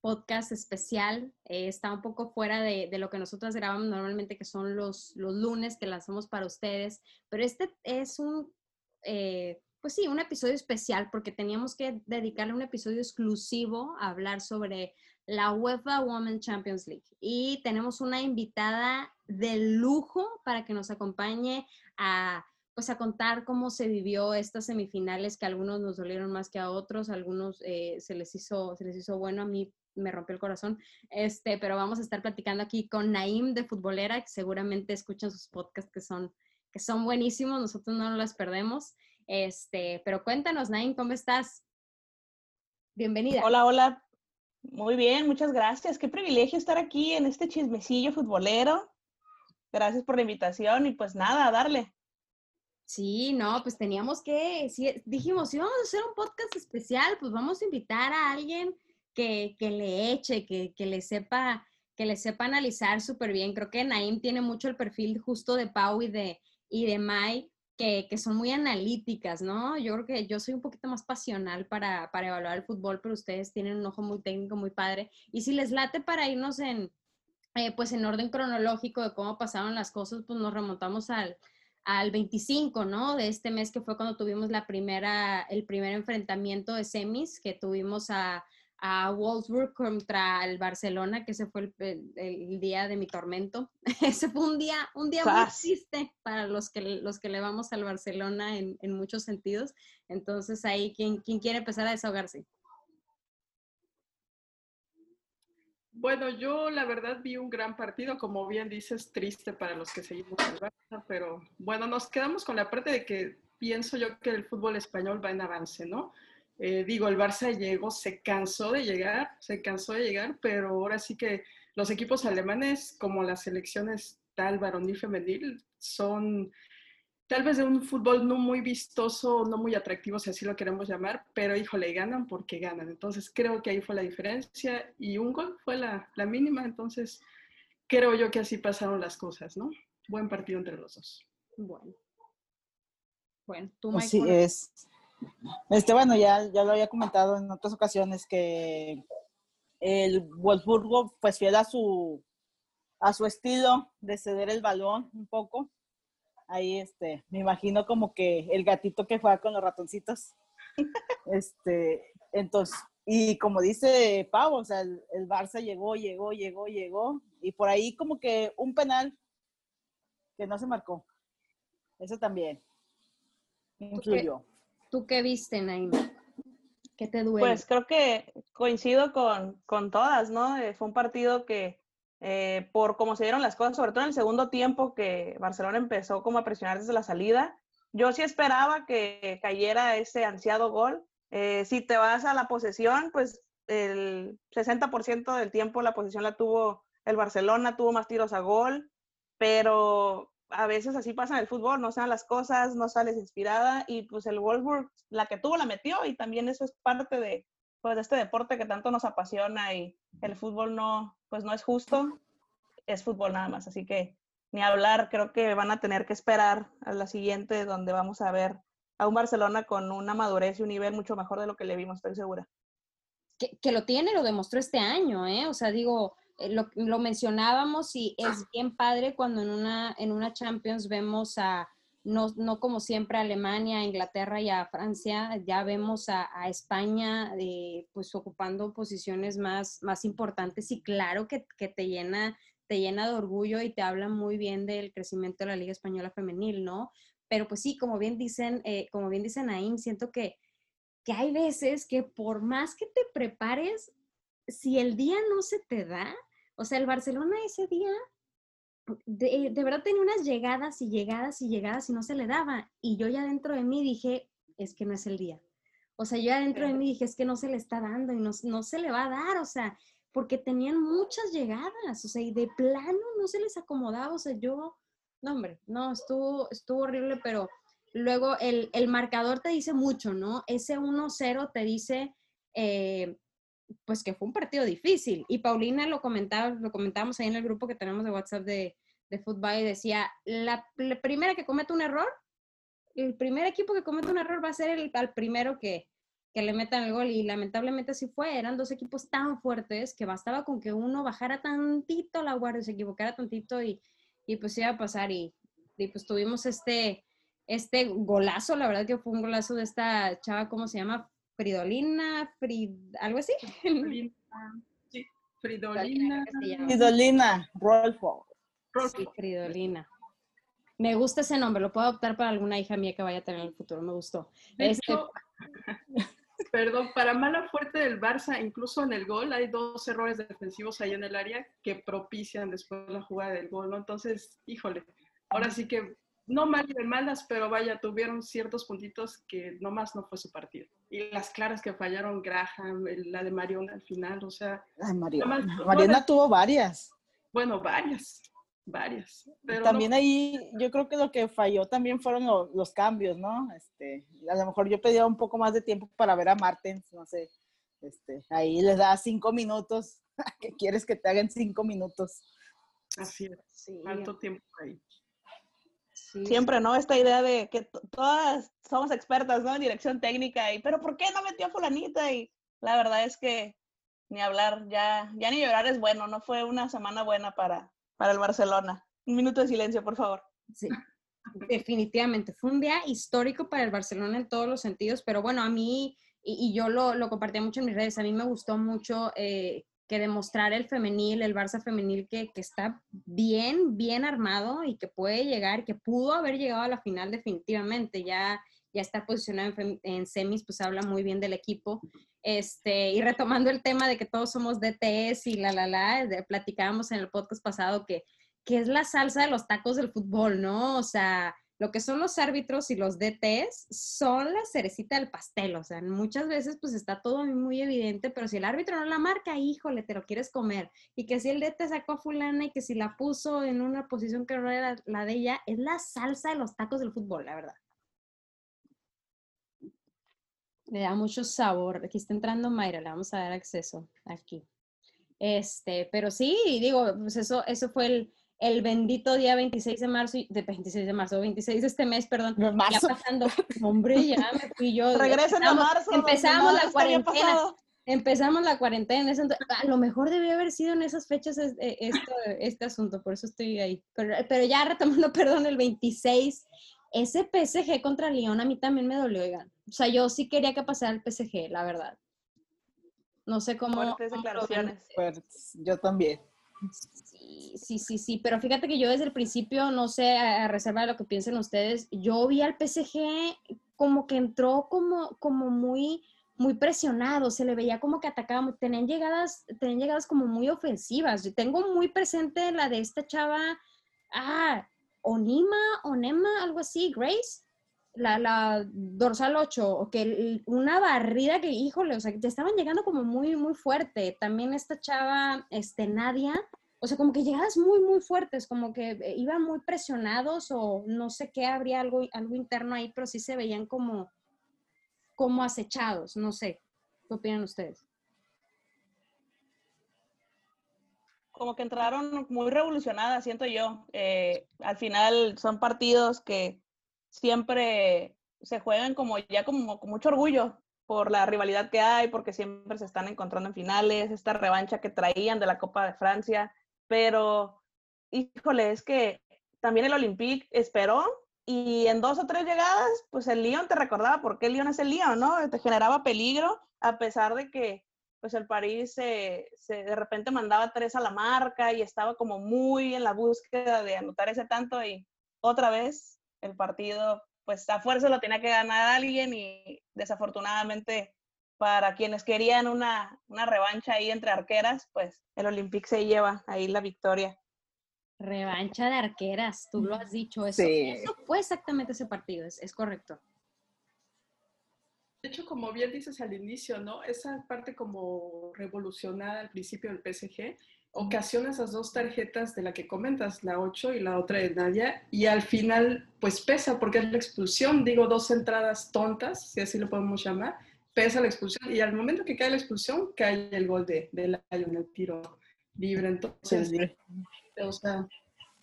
podcast especial. Eh, está un poco fuera de, lo que nosotros grabamos normalmente, que son los, los lunes que lanzamos para ustedes, pero este es un, eh, pues sí, un episodio especial porque teníamos que dedicarle un episodio exclusivo a hablar sobre la UEFA Women's Champions League. Y tenemos una invitada de lujo para que nos acompañe a pues a contar cómo se vivió estas semifinales que a algunos nos dolieron más que a otros, a algunos eh, se les hizo se les hizo bueno, a mí me rompió el corazón. Este, pero vamos a estar platicando aquí con Naim de Futbolera, que seguramente escuchan sus podcasts que son, que son buenísimos, nosotros no nos las perdemos. Este, pero cuéntanos, Naim, ¿cómo estás? Bienvenida. Hola, hola. Muy bien, muchas gracias. Qué privilegio estar aquí en este chismecillo futbolero. Gracias por la invitación y pues nada, a darle. Sí, no, pues teníamos que, dijimos, si vamos a hacer un podcast especial, pues vamos a invitar a alguien que, le eche, que, le sepa que le sepa analizar súper bien. Creo que Naim tiene mucho el perfil justo de Pau y de, y de Mai, que, son muy analíticas, ¿no? Yo creo que yo soy un poquito más pasional para, para evaluar el fútbol, pero ustedes tienen un ojo muy técnico, muy padre. Y si les late para irnos en, eh, pues en orden cronológico de cómo pasaron las cosas, pues nos remontamos al, al 25, ¿no? De este mes que fue cuando tuvimos la primera, el primer enfrentamiento de semis, que tuvimos a, a Wolfsburg contra el Barcelona, que ese fue el, día de mi tormento. ese fue un día, un día muy triste para los que, los que le vamos al Barcelona en, en muchos sentidos. Entonces ahí, ¿quién, ¿quién, quiere empezar a desahogarse? Bueno, yo la verdad vi un gran partido, como bien dices, triste para los que seguimos al Barça, pero bueno, nos quedamos con la parte de que pienso yo que el fútbol español va en avance, ¿no? Eh, digo, el Barça llegó, se cansó de llegar, se cansó de llegar, pero ahora sí que los equipos alemanes, como las selecciones tal varonil femenil, son tal vez de un fútbol no muy vistoso, no muy atractivo, si así lo queremos llamar, pero híjole, ganan porque ganan. Entonces creo que ahí fue la diferencia y un gol fue la, la mínima, entonces creo yo que así pasaron las cosas, ¿no? Buen partido entre los dos. Bueno. Bueno, tú, Así es. Este, bueno, ya, ya lo había comentado en otras ocasiones que el Wolfsburgo, pues fiel a su, a su estilo de ceder el balón un poco. Ahí, este, me imagino como que el gatito que juega con los ratoncitos. Este, entonces, y como dice Pau, o sea, el, Barça llegó, llegó, llegó, llegó, y por ahí como que un penal que no se marcó. Eso también influyó. ¿Tú qué viste, Naima? ¿Qué te duele? Pues creo que coincido con, con todas, ¿no? Eh, fue un partido que, eh, por cómo se dieron las cosas, sobre todo en el segundo tiempo, que Barcelona empezó como a presionar desde la salida, yo sí esperaba que cayera ese ansiado gol. Eh, si te vas a la posesión, pues el 60% del tiempo la posesión la tuvo el Barcelona, tuvo más tiros a gol, pero a veces así pasa en el fútbol, no sean las cosas, no sales inspirada y pues el Wolfsburg, la que tuvo la metió y también eso es parte de, pues, este deporte que tanto nos apasiona y el fútbol no, pues no es justo, es fútbol nada más, así que ni hablar, creo que van a tener que esperar a la siguiente donde vamos a ver a un Barcelona con una madurez y un nivel mucho mejor de lo que le vimos, estoy segura. Que, que lo tiene, lo demostró este año, ¿eh? O sea, digo, lo, lo, mencionábamos y es bien padre cuando en una, en una Champions vemos a, no, no como siempre a Alemania, a Inglaterra y a Francia, ya vemos a, a España eh, pues ocupando posiciones más, más importantes y claro que, que, te, llena, te llena de orgullo y te habla muy bien del crecimiento de la Liga Española Femenil, ¿no? Pero pues sí, como bien dicen, eh, como bien dicen ahí, siento que, que hay veces que por más que te prepares, si el día no se te da, o sea, el Barcelona ese día de, verdad tenía unas llegadas y llegadas y llegadas y no se le daba. Y yo ya dentro de mí dije, es que no es el día. O sea, yo ya dentro de mí dije, es que no se le está dando y no, no se le va a dar. O sea, porque tenían muchas llegadas, o sea, y de plano no se les acomodaba, o sea, yo, no, hombre, no, estuvo, estuvo horrible, pero luego el, el marcador te dice mucho, ¿no? Ese 1-0 te dice, eh, pues que fue un partido difícil. Y Paulina lo comentaba, lo comentábamos ahí en el grupo que tenemos de WhatsApp de, de fútbol y decía, la, primera que comete un error, el primer equipo que comete un error va a ser el, al primero que, que le metan el gol y lamentablemente así fue, eran dos equipos tan fuertes que bastaba con que uno bajara tantito la guardia, se equivocara tantito y, y pues iba a pasar y, y, pues tuvimos este, este golazo, la verdad que fue un golazo de esta chava, ¿cómo se llama? Fridolina, Frid, algo así. Fridolina, sí, Fridolina. Fridolina, Rolfo. Sí, Fridolina. Me gusta ese nombre, lo puedo adoptar para alguna hija mía que vaya a tener en el futuro, me gustó. De este... hecho, perdón, para mala fuerte del Barça, incluso en el gol hay dos errores defensivos ahí en el área que propician después la jugada del gol, ¿no? Entonces, híjole, ahora sí que no mal de malas, pero vaya, tuvieron ciertos puntitos que nomás no fue su partido. Y las claras que fallaron Graham, la de Mariona al final, o sea... Ay, Mariona, Mariona tuvo varias. Bueno, varias, varias. Pero también no... ahí yo creo que lo que falló también fueron lo, los cambios, ¿no? Este, a lo mejor yo pedía un poco más de tiempo para ver a Martens, no sé. Este, ahí les da cinco minutos. ¿Qué quieres que te hagan cinco minutos? Así es, sí. alto tiempo ahí. Sí, Siempre, ¿no? Esta idea de que todas somos expertas, ¿no? En dirección técnica y, pero ¿por qué no metió a fulanita? Y la verdad es que ni hablar, ya, ya ni llorar es bueno, no fue una semana buena para, para el Barcelona. Un minuto de silencio, por favor. Sí, definitivamente. Fue un día histórico para el Barcelona en todos los sentidos, pero bueno, a mí, y, y yo lo, lo compartía mucho en mis redes, a mí me gustó mucho eh, que demostrar el femenil, el Barça femenil que, que, está bien, bien armado y que puede llegar, que pudo haber llegado a la final definitivamente, ya, ya está posicionado en, semis, pues habla muy bien del equipo. Este, y retomando el tema de que todos somos DTS y la, la, la, de, platicábamos en el podcast pasado que, que es la salsa de los tacos del fútbol, ¿no? O sea, lo que son los árbitros y los DTs son la cerecita del pastel, o sea, muchas veces pues está todo muy evidente, pero si el árbitro no la marca, híjole, te lo quieres comer. Y que si el DT sacó a fulana y que si la puso en una posición que no era la de ella, es la salsa de los tacos del fútbol, la verdad. Le da mucho sabor. Aquí está entrando Mayra, le vamos a dar acceso aquí. Este, pero sí, digo, pues eso, eso fue el, el bendito día 26 de marzo, de 26 de marzo, 26 de este mes, perdón, marzo. ya pasando, hombre, ya me fui yo. Regresen a marzo. Empezamos la cuarentena. Empezamos la cuarentena. a lo mejor debió haber sido en esas fechas esto, este asunto, por eso estoy ahí. Pero, pero ya retomando, perdón, el 26, ese PSG contra Lyon a mí también me dolió, oigan. O sea, yo sí quería que pasara el PSG, la verdad. No sé cómo. Fuertes declaraciones. Fuertes. Yo también. Sí, sí, sí, sí, pero fíjate que yo desde el principio, no sé, a reserva de lo que piensen ustedes, yo vi al PSG como que entró como, como muy, muy presionado, se le veía como que atacaba, tenían llegadas, tenían llegadas como muy ofensivas. Tengo muy presente la de esta chava, ah, Onima, Onema, algo así, Grace, la, la dorsal 8, que una barrida que, híjole, o sea, te estaban llegando como muy, muy fuerte. También esta chava, este, Nadia, o sea, como que llegadas muy, muy fuertes, como que eh, iban muy presionados o no sé qué, habría algo, algo interno ahí, pero sí se veían como, como acechados, no sé. ¿Qué opinan ustedes? Como que entraron muy revolucionadas, siento yo. Eh, al final son partidos que siempre se juegan como ya como con mucho orgullo por la rivalidad que hay, porque siempre se están encontrando en finales, esta revancha que traían de la Copa de Francia, pero híjole, es que también el Olympique esperó y en dos o tres llegadas, pues el Lyon te recordaba por qué el Lyon es el Lyon, ¿no? Te generaba peligro, a pesar de que pues el París se, se, de repente mandaba tres a la marca y estaba como muy en la búsqueda de anotar ese tanto y otra vez el partido, pues a fuerza lo tenía que ganar alguien y desafortunadamente para quienes querían una, una revancha ahí entre arqueras, pues el Olympique se lleva ahí la victoria. Revancha de arqueras, tú lo has dicho, eso, Sí. eso fue exactamente ese partido, es, es correcto. De hecho, como bien dices al inicio, ¿no? Esa parte como revolucionada al principio del PSG ocasiona esas dos tarjetas de la que comentas, la 8 y la otra de Nadia, y al final pues pesa porque es la expulsión, digo, dos entradas tontas, si así lo podemos llamar, pesa la expulsión y al momento que cae la expulsión cae el gol de, de Lyon, el tiro libre, entonces, o sea,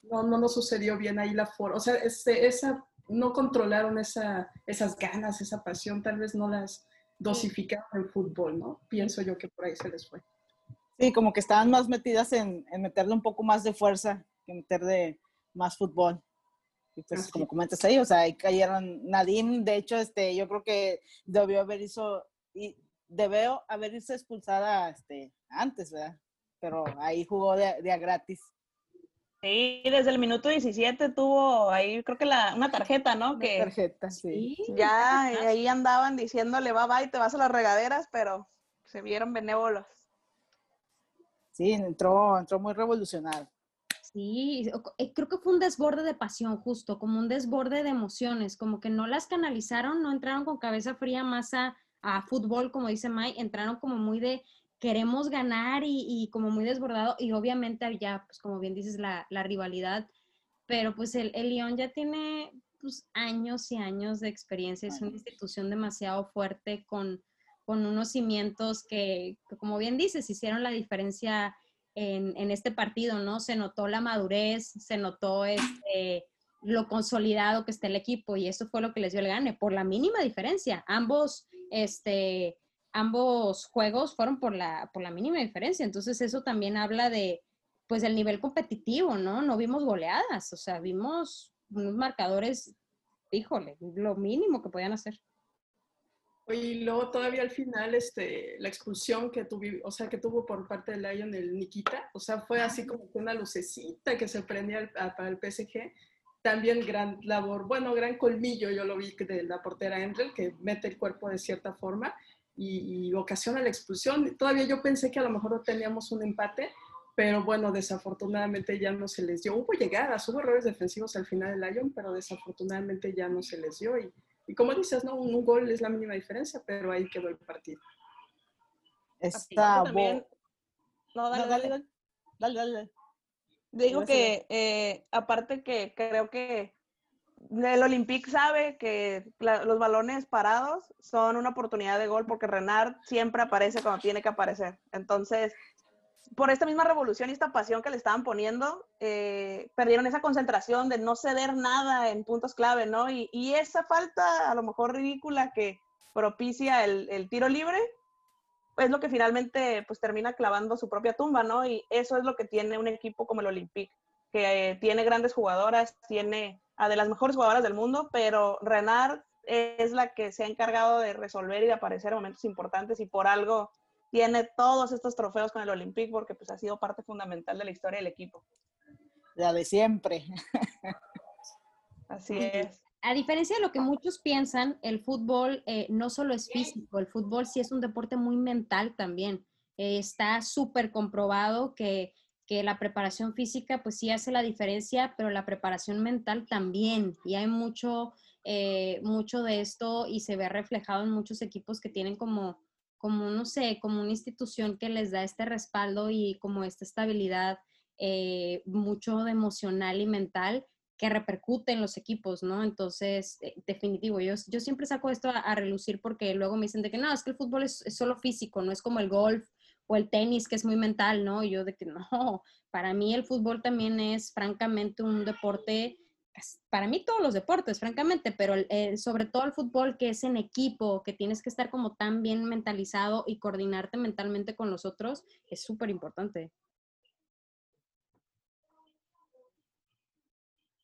no, no nos sucedió bien ahí la forma, o sea, ese, esa, no controlaron esa, esas ganas, esa pasión, tal vez no las dosificaron en fútbol, ¿no? Pienso yo que por ahí se les fue. Sí, como que estaban más metidas en, en meterle un poco más de fuerza que meterle más fútbol. Y pues, como comentas ahí, o sea, ahí cayeron Nadine, de hecho, este, yo creo que debió haber hizo, y debió haber irse expulsada este, antes, ¿verdad? Pero ahí jugó de, de a gratis. Sí, desde el minuto 17 tuvo ahí, creo que la, una tarjeta, ¿no? Una que tarjeta, sí. ya ahí andaban diciéndole bye bye, te vas a las regaderas, pero se vieron benévolos. Sí, entró, entró muy revolucionario. Sí, eh, creo que fue un desborde de pasión, justo, como un desborde de emociones, como que no las canalizaron, no entraron con cabeza fría más a, a fútbol, como dice Mike, entraron como muy de queremos ganar y, y como muy desbordado, y obviamente había, pues como bien dices, la, la rivalidad, pero pues el, el Lyon ya tiene pues, años y años de experiencia, es una institución demasiado fuerte con, con unos cimientos que, como bien dices, hicieron la diferencia en, en, este partido, ¿no? Se notó la madurez, se notó este, lo consolidado que está el equipo y eso fue lo que les dio el gane, por la mínima diferencia. Ambos, este, ambos juegos fueron por la, por la mínima diferencia, entonces eso también habla de, pues, el nivel competitivo, ¿no? No vimos goleadas, o sea, vimos unos marcadores, híjole, lo mínimo que podían hacer. Y luego todavía al final, este, la expulsión que tuvo, o sea, que tuvo por parte de Lion el Nikita, o sea, fue así como una lucecita que se prendía para el PSG. También gran labor, bueno, gran colmillo, yo lo vi de la portera Endrel, que mete el cuerpo de cierta forma y, y, ocasiona la expulsión. Todavía yo pensé que a lo mejor teníamos un empate, pero bueno, desafortunadamente ya no se les dio. Hubo llegadas, hubo errores defensivos al final del Lyon, pero desafortunadamente ya no se les dio y y como dices, ¿no? Un, un, gol es la mínima diferencia, pero ahí quedó el partido. Está también... No, dale, no, dale, dale, dale, dale. Digo que, eh, aparte que creo que el Olympique sabe que la, los balones parados son una oportunidad de gol porque Renard siempre aparece cuando tiene que aparecer. Entonces, por esta misma revolución y esta pasión que le estaban poniendo, eh, perdieron esa concentración de no ceder nada en puntos clave, ¿no? Y, y esa falta, a lo mejor ridícula, que propicia el, el, tiro libre, es lo que finalmente pues termina clavando su propia tumba, ¿no? Y eso es lo que tiene un equipo como el Olympique, que eh, tiene grandes jugadoras, tiene a de las mejores jugadoras del mundo, pero Renard es la que se ha encargado de resolver y de aparecer en momentos importantes y por algo tiene todos estos trofeos con el Olympique porque pues ha sido parte fundamental de la historia del equipo. La de siempre. Así es. A diferencia de lo que muchos piensan, el fútbol eh, no solo es físico, el fútbol sí es un deporte muy mental también. Eh, está súper comprobado que, que, la preparación física pues sí hace la diferencia, pero la preparación mental también. Y hay mucho, eh, mucho de esto y se ve reflejado en muchos equipos que tienen como como, no sé, como una institución que les da este respaldo y como esta estabilidad eh, mucho de emocional y mental que repercute en los equipos, ¿no? Entonces, eh, definitivo, yo, yo siempre saco esto a, relucir porque luego me dicen de que no, es que el fútbol es, es, solo físico, no es como el golf o el tenis, que es muy mental, ¿no? Y yo de que no, para mí el fútbol también es francamente un deporte para mí todos los deportes, francamente, pero eh, sobre todo el fútbol que es en equipo, que tienes que estar como tan bien mentalizado y coordinarte mentalmente con los otros, es súper importante.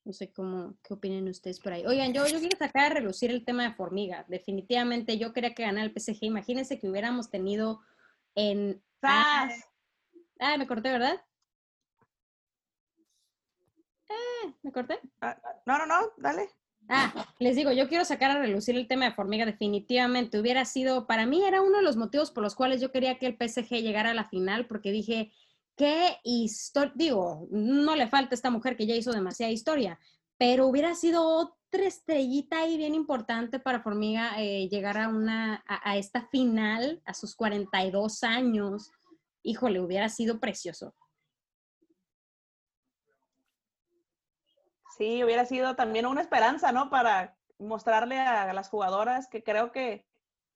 No sé cómo, qué opinen ustedes por ahí. Oigan, yo, yo quiero sacar a relucir el tema de Formiga. Definitivamente yo quería que ganara el PSG. Imagínense que hubiéramos tenido en... Ah, ah, me corté, ¿verdad? Eh, ¿Me corté? Ah, no, no, no, dale. Ah, les digo, yo quiero sacar a relucir el tema de Formiga definitivamente. Hubiera sido, para mí era uno de los motivos por los cuales yo quería que el PSG llegara a la final, porque dije, qué historia, digo, no le falta a esta mujer que ya hizo demasiada historia, pero hubiera sido otra estrellita ahí bien importante para Formiga eh, llegar a, una, a, esta final a sus 42 años. Híjole, hubiera sido precioso. Sí, hubiera sido también una esperanza, ¿no? Para mostrarle a las jugadoras que creo que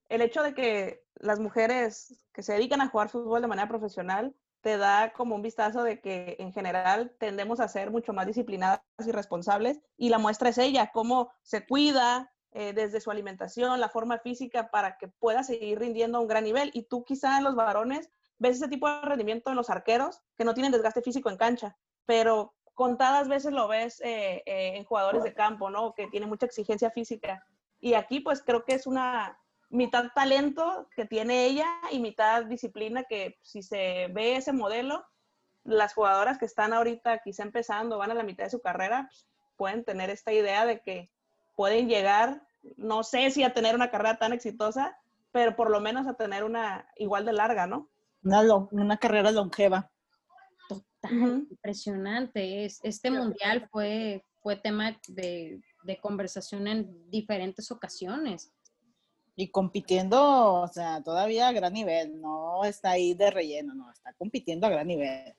el hecho de que las mujeres que se dedican a jugar fútbol de manera profesional te da como un vistazo de que en general tendemos a ser mucho más disciplinadas y responsables y la muestra es ella, cómo se cuida eh, desde su alimentación, la forma física para que pueda seguir rindiendo a un gran nivel. Y tú quizá en los varones ves ese tipo de rendimiento en los arqueros que no tienen desgaste físico en cancha, pero contadas veces lo ves eh, eh, en jugadores de campo, ¿no? Que tienen mucha exigencia física. Y aquí pues creo que es una, mitad talento que tiene ella y mitad disciplina que si se ve ese modelo, las jugadoras que están ahorita quizá empezando, van a la mitad de su carrera, pues, pueden tener esta idea de que pueden llegar, no sé si a tener una carrera tan exitosa, pero por lo menos a tener una igual de larga, ¿no? Una, una carrera longeva. Total, impresionante. este mundial fue, fue tema de, de conversación en diferentes ocasiones y compitiendo, o sea, todavía a gran nivel, no está ahí de relleno, no, está compitiendo a gran nivel.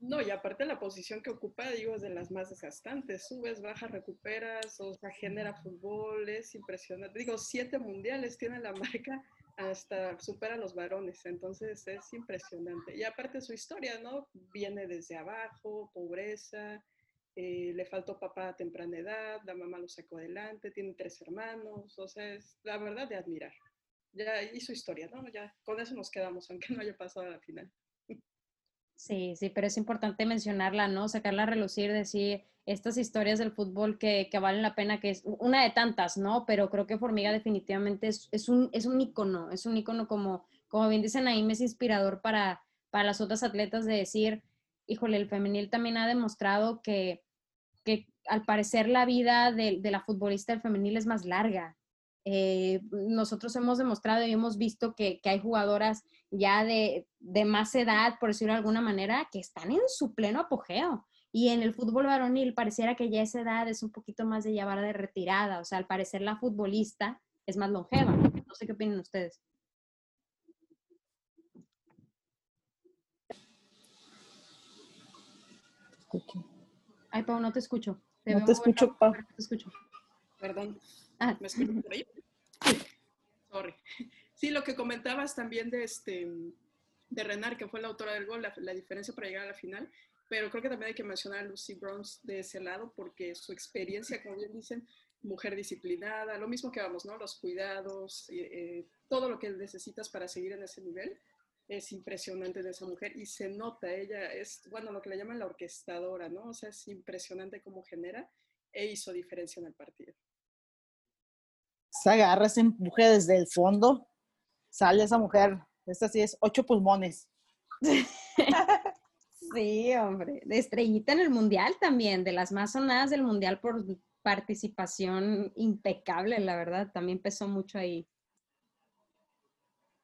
No, y aparte la posición que ocupa, digo, es de las más desgastantes. Subes, bajas, recuperas, o sea, genera fútbol, es impresionante. Digo, siete mundiales tiene la marca, hasta supera a los varones, entonces es impresionante. Y aparte su historia, ¿no? Viene desde abajo, pobreza, eh, le faltó papá a temprana edad, la mamá lo sacó adelante, tiene tres hermanos, o sea, es la verdad de admirar. Ya hizo historia, ¿no? Ya con eso nos quedamos, aunque no haya pasado a la final. Sí, sí, pero es importante mencionarla, ¿no? Sacarla a relucir, decir estas historias del fútbol que, que, valen la pena, que es una de tantas, ¿no? Pero creo que Formiga definitivamente es, es, un, es un icono, es un icono como, como bien dicen ahí, es inspirador para, para las otras atletas de decir, híjole, el femenil también ha demostrado que, que al parecer la vida de, la futbolista del femenil es más larga. Eh, nosotros hemos demostrado y hemos visto que, hay jugadoras ya de, más edad, por decirlo de alguna manera, que están en su pleno apogeo. Y en el fútbol varonil pareciera que ya esa edad es un poquito más de llevar de retirada. O sea, al parecer la futbolista es más longeva. No sé qué opinan ustedes. Ay, Pau, no te escucho. no te escucho, Pau. No te escucho. Perdón. Ah. ¿Me escucho por ahí? Sorry. Sí, lo que comentabas también de este de Renar, que fue la autora del gol, la, diferencia para llegar a la final, pero creo que también hay que mencionar a Lucy Bronze de ese lado, porque su experiencia, como bien dicen, mujer disciplinada, lo mismo que vamos, ¿no? Los cuidados, eh, todo lo que necesitas para seguir en ese nivel, es impresionante de esa mujer y se nota, ella es, bueno, lo que le llaman la orquestadora, ¿no? O sea, es impresionante cómo genera e hizo diferencia en el partido. Se agarra, se empuje desde el fondo, sale esa mujer, esta sí es ocho pulmones. sí, hombre, de estrellita en el mundial también, de las más sonadas del mundial por participación impecable, la verdad, también pesó mucho ahí.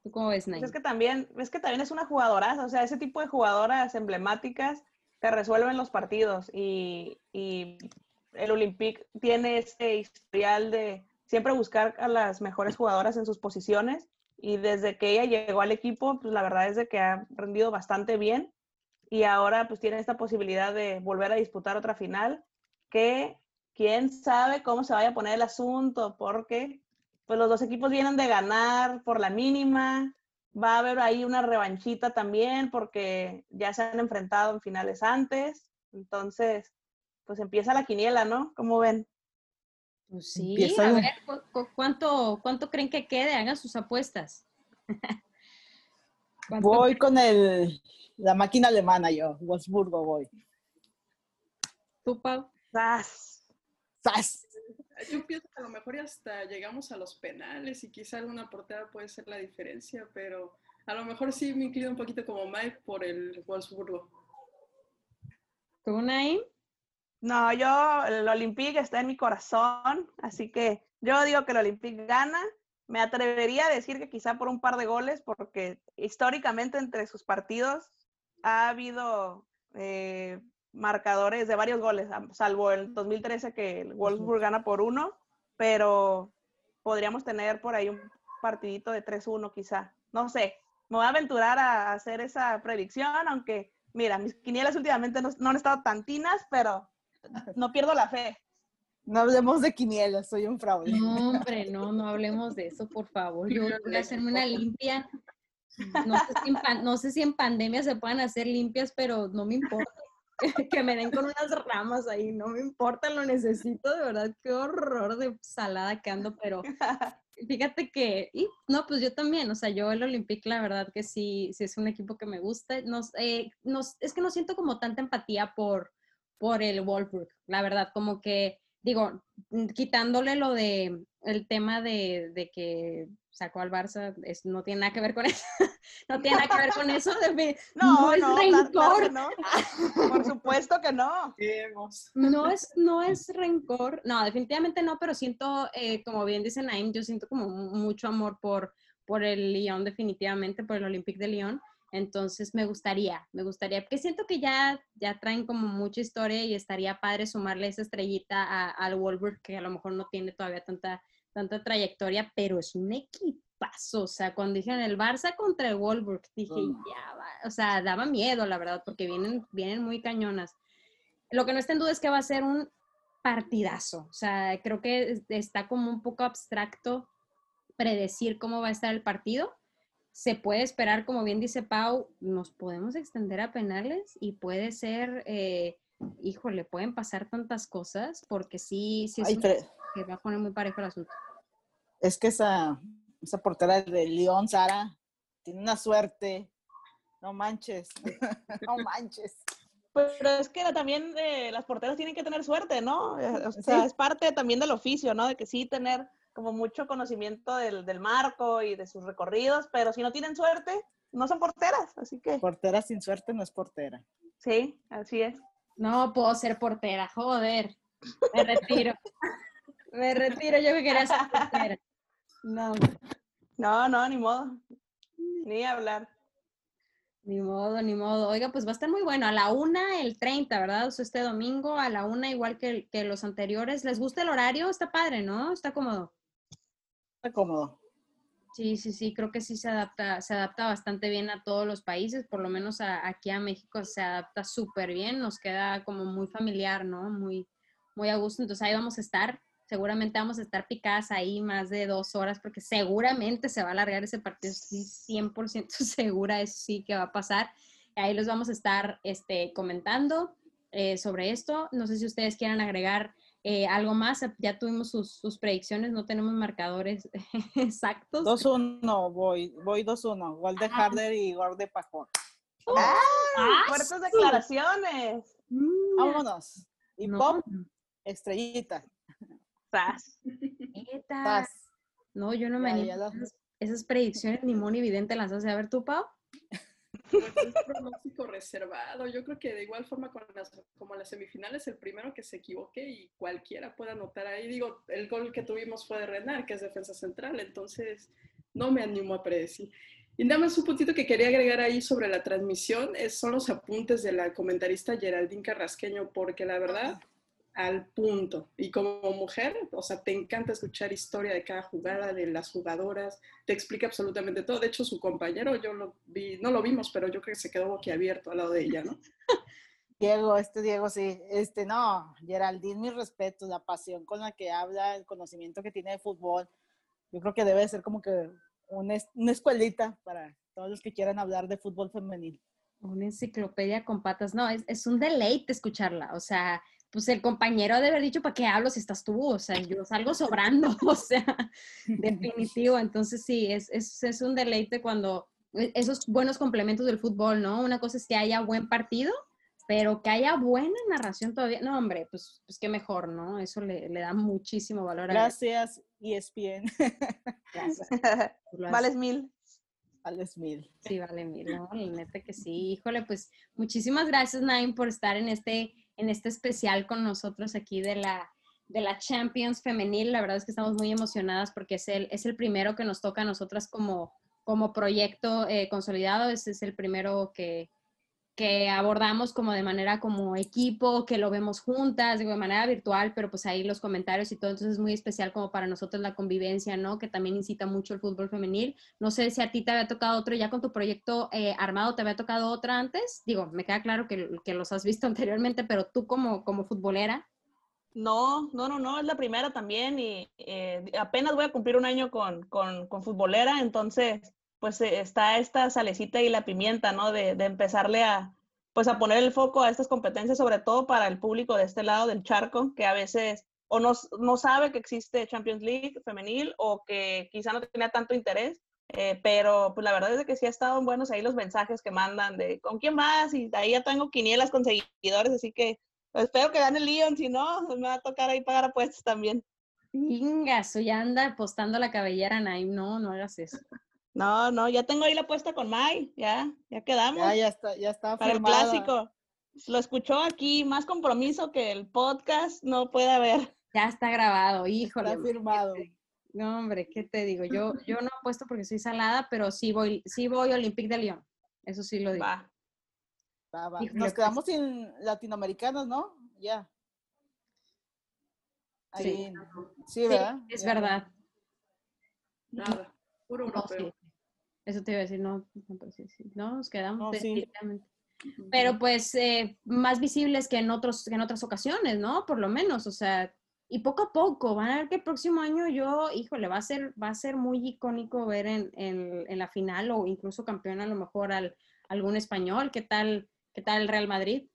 ¿Tú cómo ves, Nay? Es que también, es que también es una jugadora, o sea, ese tipo de jugadoras emblemáticas que resuelven los partidos y, y el Olympique tiene ese historial de siempre buscar a las mejores jugadoras en sus posiciones y desde que ella llegó al equipo, pues la verdad es de que ha rendido bastante bien y ahora pues tiene esta posibilidad de volver a disputar otra final que quién sabe cómo se vaya a poner el asunto porque pues los dos equipos vienen de ganar por la mínima. Va a haber ahí una revanchita también porque ya se han enfrentado en finales antes. Entonces, pues empieza la quiniela, ¿no? ¿Cómo ven? Pues sí, a ver, ¿cuánto, ¿cuánto creen que quede? Hagan sus apuestas. voy con el, la máquina alemana yo, Wolfsburgo voy. ¿Tú, Pau? ¡Sas! ¡Sas! Yo pienso que a lo mejor hasta llegamos a los penales y quizá alguna portada puede ser la diferencia, pero a lo mejor sí me inclino un poquito como Mike por el Wolfsburgo. ¿Tú, Naim? No, yo, el Olympique está en mi corazón, así que yo digo que el Olympique gana. Me atrevería a decir que quizá por un par de goles, porque históricamente entre sus partidos ha habido eh, marcadores de varios goles, salvo el 2013 que el Wolfsburg gana por uno, pero podríamos tener por ahí un partidito de 3-1 quizá. No sé, me voy a aventurar a hacer esa predicción, aunque, mira, mis quinielas últimamente no, no han estado tantinas, pero no pierdo la fe. No hablemos de quinielas, soy un fraude. No, hombre, no, no hablemos de eso, por favor. Yo voy a hacerme una limpia. No sé, si en, pan- no sé si en pandemia se puedan hacer limpias, pero no me importa. Que me den con unas ramas ahí, no me importa, lo necesito, de verdad, qué horror de salada que ando, pero fíjate que, y, no, pues yo también, o sea, yo el Olympique, la verdad que sí, sí es un equipo que me gusta. Nos, eh, nos, es que no siento como tanta empatía por, por el Wolfsburg, la verdad, como que, digo, mm, quitándole lo de el tema de, de que sacó al Barça, es, no tiene nada que ver con eso, no tiene nada que ver con eso, de, mi- No, es no, claro rencor, no. Por supuesto que no. No es, no es rencor, no, definitivamente no, pero siento, eh, como bien dice Naim, yo siento como mu- mucho amor por, por el Lyon, definitivamente, por el Olympique de Lyon. Entonces me gustaría, me gustaría, porque siento que ya, ya traen como mucha historia y estaría padre sumarle esa estrellita a- al Wolfsburg, que a lo mejor no tiene todavía tanta, tanta trayectoria, pero es un equipazo. O sea, cuando dijeron el Barça contra el Wolfsburg, dije, ya va, o sea, daba miedo, la verdad, porque vienen, vienen muy cañonas. Lo que no está en duda es que va a ser un partidazo. O sea, creo que es- está como un poco abstracto predecir cómo va a estar el partido. Se puede esperar, como bien dice Pau, nos podemos extender a penales y puede ser, eh, híjole, pueden pasar tantas cosas porque sí, sí es Ay, un- pero que va a poner muy parejo el asunto. es que esa, esa portera de León, Sara, tiene una suerte. No manches. no manches. Pero es que también eh, las porteras tienen que tener suerte, ¿no? Eh, O sea, Sí. es parte también del oficio, ¿no? De que sí tener como mucho conocimiento del, del marco y de sus recorridos, pero si no tienen suerte, no son porteras, así que Portera sin suerte no es portera. sí, así es. No puedo ser portera, joder. Me retiro. Me retiro, yo que quería ser portera. No, No, no, ni modo. Ni hablar. Ni modo, ni modo. Oiga, pues va a estar muy bueno. A la una, el 30, ¿verdad? O sea, este domingo, a la una, igual que, que los anteriores. ¿Les gusta el horario? Está padre, ¿no? Está cómodo. Está cómodo. Sí, sí, sí, creo que sí se adapta, se adapta bastante bien a todos los países, por lo menos aquí a México se adapta súper bien, nos queda como muy familiar, ¿no? Muy, muy a gusto. Entonces ahí vamos a estar, seguramente vamos a estar picadas ahí más de dos horas, porque seguramente se va a alargar ese partido, estoy 100% segura, eso sí que va a pasar. Ahí los vamos a estar este, comentando eh, sobre esto. No sé si ustedes quieran agregar eh, algo más. Ya tuvimos sus, sus predicciones, no tenemos marcadores exactos. 2-1, voy, voy 2-1. Gol de Ah. Harder y gol de Pajón. ¡Ah, Fuertes sí! declaraciones. Mm, Vámonos. Y no, pop, estrellita. Neta. Paz. No, yo no me Ya, animo. ya lo- Esas, esas predicciones ni Moni Vidente las hace. A ver, tú, Pau. Es pronóstico reservado. Yo creo que de igual forma con las, como las semifinales, el primero que se equivoque y cualquiera pueda anotar ahí. Digo, el gol que tuvimos fue de Renar, que es defensa central, entonces no me animo a predecir. Y nada más un puntito que quería agregar ahí sobre la transmisión es, son los apuntes de la comentarista Geraldine Carrasqueño, porque la verdad, al punto. Y como mujer, o sea, te encanta escuchar historia de cada jugada, de las jugadoras, te explica absolutamente todo. De hecho, su compañero, yo lo vi, no lo vimos, pero yo creo que se quedó boquiabierto al lado de ella, ¿no? Diego, este Diego sí. Este, no, Geraldine, mis respetos, la pasión con la que habla, el conocimiento que tiene de fútbol. Yo creo que debe ser como que una escuelita para todos los que quieran hablar de fútbol femenil. Una enciclopedia con patas. No, es, es un deleite escucharla. O sea, pues el compañero de haber dicho, ¿para qué hablo si estás tú? O sea, yo salgo sobrando. O sea, definitivo. Entonces, sí, es, es, es un deleite cuando e- esos buenos complementos del fútbol, ¿no? Una cosa es que haya buen partido, pero que haya buena narración todavía. No, hombre, pues, pues qué mejor, ¿no? Eso le, le da muchísimo valor a Gracias, ESPN, Gracias. Vales mil. Alex Mil. Sí, vale, mil, ¿no? Neta que sí. Híjole, pues muchísimas gracias, Naim, por estar en este, en este especial con nosotros aquí de la, de la Champions Femenil. La verdad es que estamos muy emocionadas porque es el, es el primero que nos toca a nosotras como, como proyecto eh, consolidado. Ese es el primero que, que abordamos como de manera como equipo, que lo vemos juntas, digo, de manera virtual, pero pues ahí los comentarios y todo, entonces es muy especial como para nosotros la convivencia, ¿no? Que también incita mucho el fútbol femenil. No sé si a ti te había tocado otro, ya con tu proyecto eh, armado, ¿te había tocado otra antes? Digo, me queda claro que, que los has visto anteriormente, pero tú como, como futbolera. No, no, no, no, es la primera también y eh, apenas voy a cumplir un año con, con, con futbolera, entonces pues eh, está esta salecita y la pimienta, ¿no? De, empezarle a, pues a poner el foco a estas competencias, sobre todo para el público de este lado del charco, que a veces o no, no sabe que existe Champions League femenil o que quizá no tenía tanto interés, eh, pero pues la verdad es que sí ha estado buenos ahí los mensajes que mandan de ¿con quién vas? Y ahí ya tengo quinielas con seguidores, así que pues, espero que gane el León, si no, me va a tocar ahí pagar apuestas también. Ingaso, ya anda apostando la cabellera, Naim, no, no hagas eso. No, no, ya tengo ahí la apuesta con Mai, ya, ya quedamos. Ya, ya está, ya está. Para el clásico. Lo escuchó aquí, más compromiso que el podcast no puede haber. Ya está grabado, híjole. Está firmado. No, hombre, ¿qué te digo? Yo, yo no apuesto porque soy salada, pero sí voy, sí voy Olympique de Lyon. Eso sí lo digo. Va. Va, va. Híjole, Nos quedamos pues... sin latinoamericanos, ¿no? Ya. Ahí. Sí, sí ¿verdad? Sí, es ya. verdad. Nada. Puro no, sí. Eso te iba a decir, no, no, pues sí, sí. no nos quedamos definitivamente. Sí. Pero pues eh, más visibles que en, otros, que en otras ocasiones, ¿no? Por lo menos, o sea, y poco a poco, van a ver que el próximo año yo, híjole, va a ser, va a ser muy icónico ver en, en, en la final o incluso campeón a lo mejor al algún español, ¿qué tal, qué tal el Real Madrid?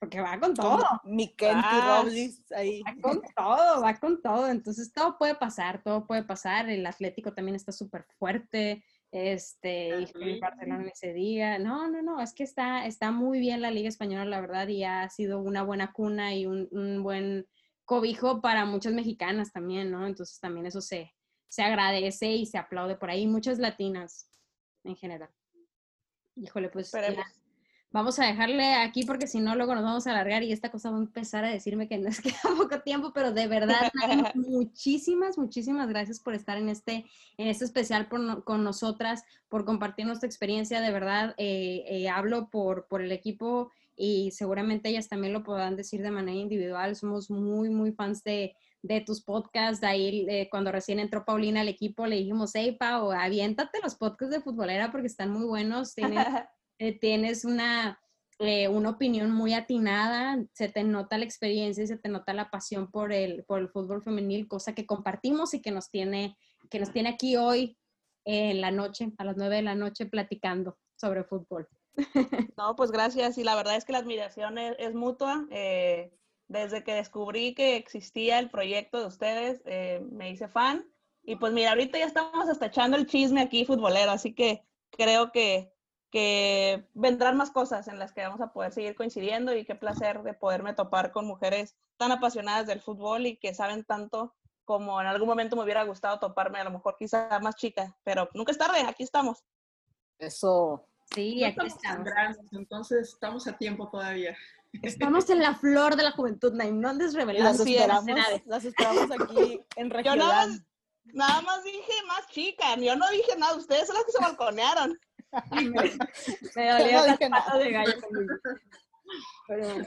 Porque va con todo. Mi Kenty Robles ahí. Va con todo, va con todo. Entonces todo puede pasar, todo puede pasar. El Atlético también está súper fuerte. Este, y el Barcelona ese día. No, no, no, es que está, está muy bien la Liga Española, la verdad, y ha sido una buena cuna y un, un buen cobijo para muchas mexicanas también, ¿no? Entonces también eso se, se agradece y se aplaude por ahí. Muchas latinas en general. Híjole, pues ya, vamos a dejarle aquí porque si no luego nos vamos a alargar y esta cosa va a empezar a decirme que nos queda poco tiempo, pero de verdad, muchísimas, muchísimas gracias por estar en este, en este especial por, con nosotras, por compartir nuestra experiencia, de verdad, eh, eh, hablo por, por el equipo y seguramente ellas también lo podrán decir de manera individual, somos muy, muy fans de, de tus podcasts, de ahí eh, cuando recién entró Paulina al equipo le dijimos, hey Pau, aviéntate los podcasts de futbolera porque están muy buenos, tienen eh, tienes una, eh, una opinión muy atinada, se te nota la experiencia y se te nota la pasión por el, por el fútbol femenil, cosa que compartimos y que nos tiene, que nos tiene aquí hoy en la noche, a las nueve de la noche, platicando sobre fútbol. No, pues gracias. Y la verdad es que la admiración es, es mutua. Eh, desde que descubrí que existía el proyecto de ustedes, eh, me hice fan. Y pues mira, ahorita ya estamos hasta echando el chisme aquí futbolero, así que creo que que vendrán más cosas en las que vamos a poder seguir coincidiendo y qué placer de poderme topar con mujeres tan apasionadas del fútbol y que saben tanto como en algún momento me hubiera gustado toparme, a lo mejor quizá más chica, pero nunca es tarde, aquí estamos. Eso. Sí, no aquí estamos. estamos. Entonces estamos a tiempo todavía. Estamos en la flor de la juventud, Naim, no andes revelando. Las esperamos, las esperamos aquí en Yo Regional. nada más, nada más dije más chica, yo no dije nada, ustedes son las que se balconearon. me, las patas de gallo conmigo. Pero, este,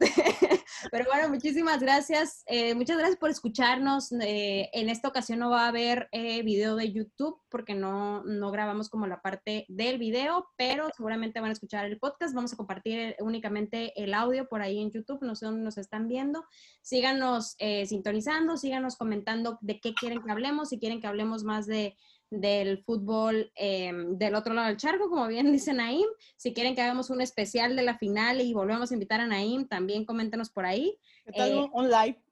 pero, bueno, muchísimas gracias. Eh, muchas gracias por escucharnos. Eh, en esta ocasión no va a haber eh, video de YouTube porque no, no grabamos como la parte del video, pero seguramente van a escuchar el podcast. Vamos a compartir únicamente el audio por ahí en YouTube. No sé dónde nos están viendo. Síganos sintonizando, síganos comentando de qué quieren que hablemos. Si quieren que hablemos más de del fútbol eh, del otro lado del charco, como bien dice Naim. Si quieren que hagamos un especial de la final y volvemos a invitar a Naim, también coméntenos por ahí. Eh, un live.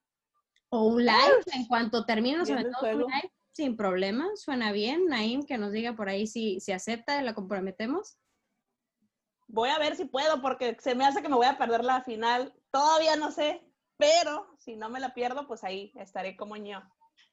O un live, en cuanto termine, nos aventamos un live sin problema. Suena bien. Naim, que nos diga por ahí si, si acepta, la comprometemos. Voy a ver si puedo, porque se me hace que me voy a perder la final. Todavía no sé, pero si no me la pierdo, pues ahí estaré como ño.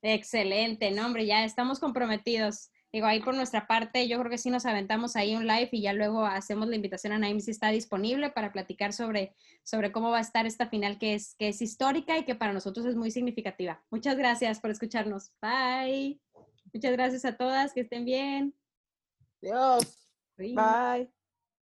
Excelente, no, hombre, ya estamos comprometidos. Digo, ahí por nuestra parte, yo creo que sí nos aventamos ahí un live y ya luego hacemos la invitación a Naim si está disponible para platicar sobre, sobre cómo va a estar esta final que es, que es histórica y que para nosotros es muy significativa. Muchas gracias por escucharnos. Bye. Muchas gracias a todas, que estén bien. Adiós. Bye.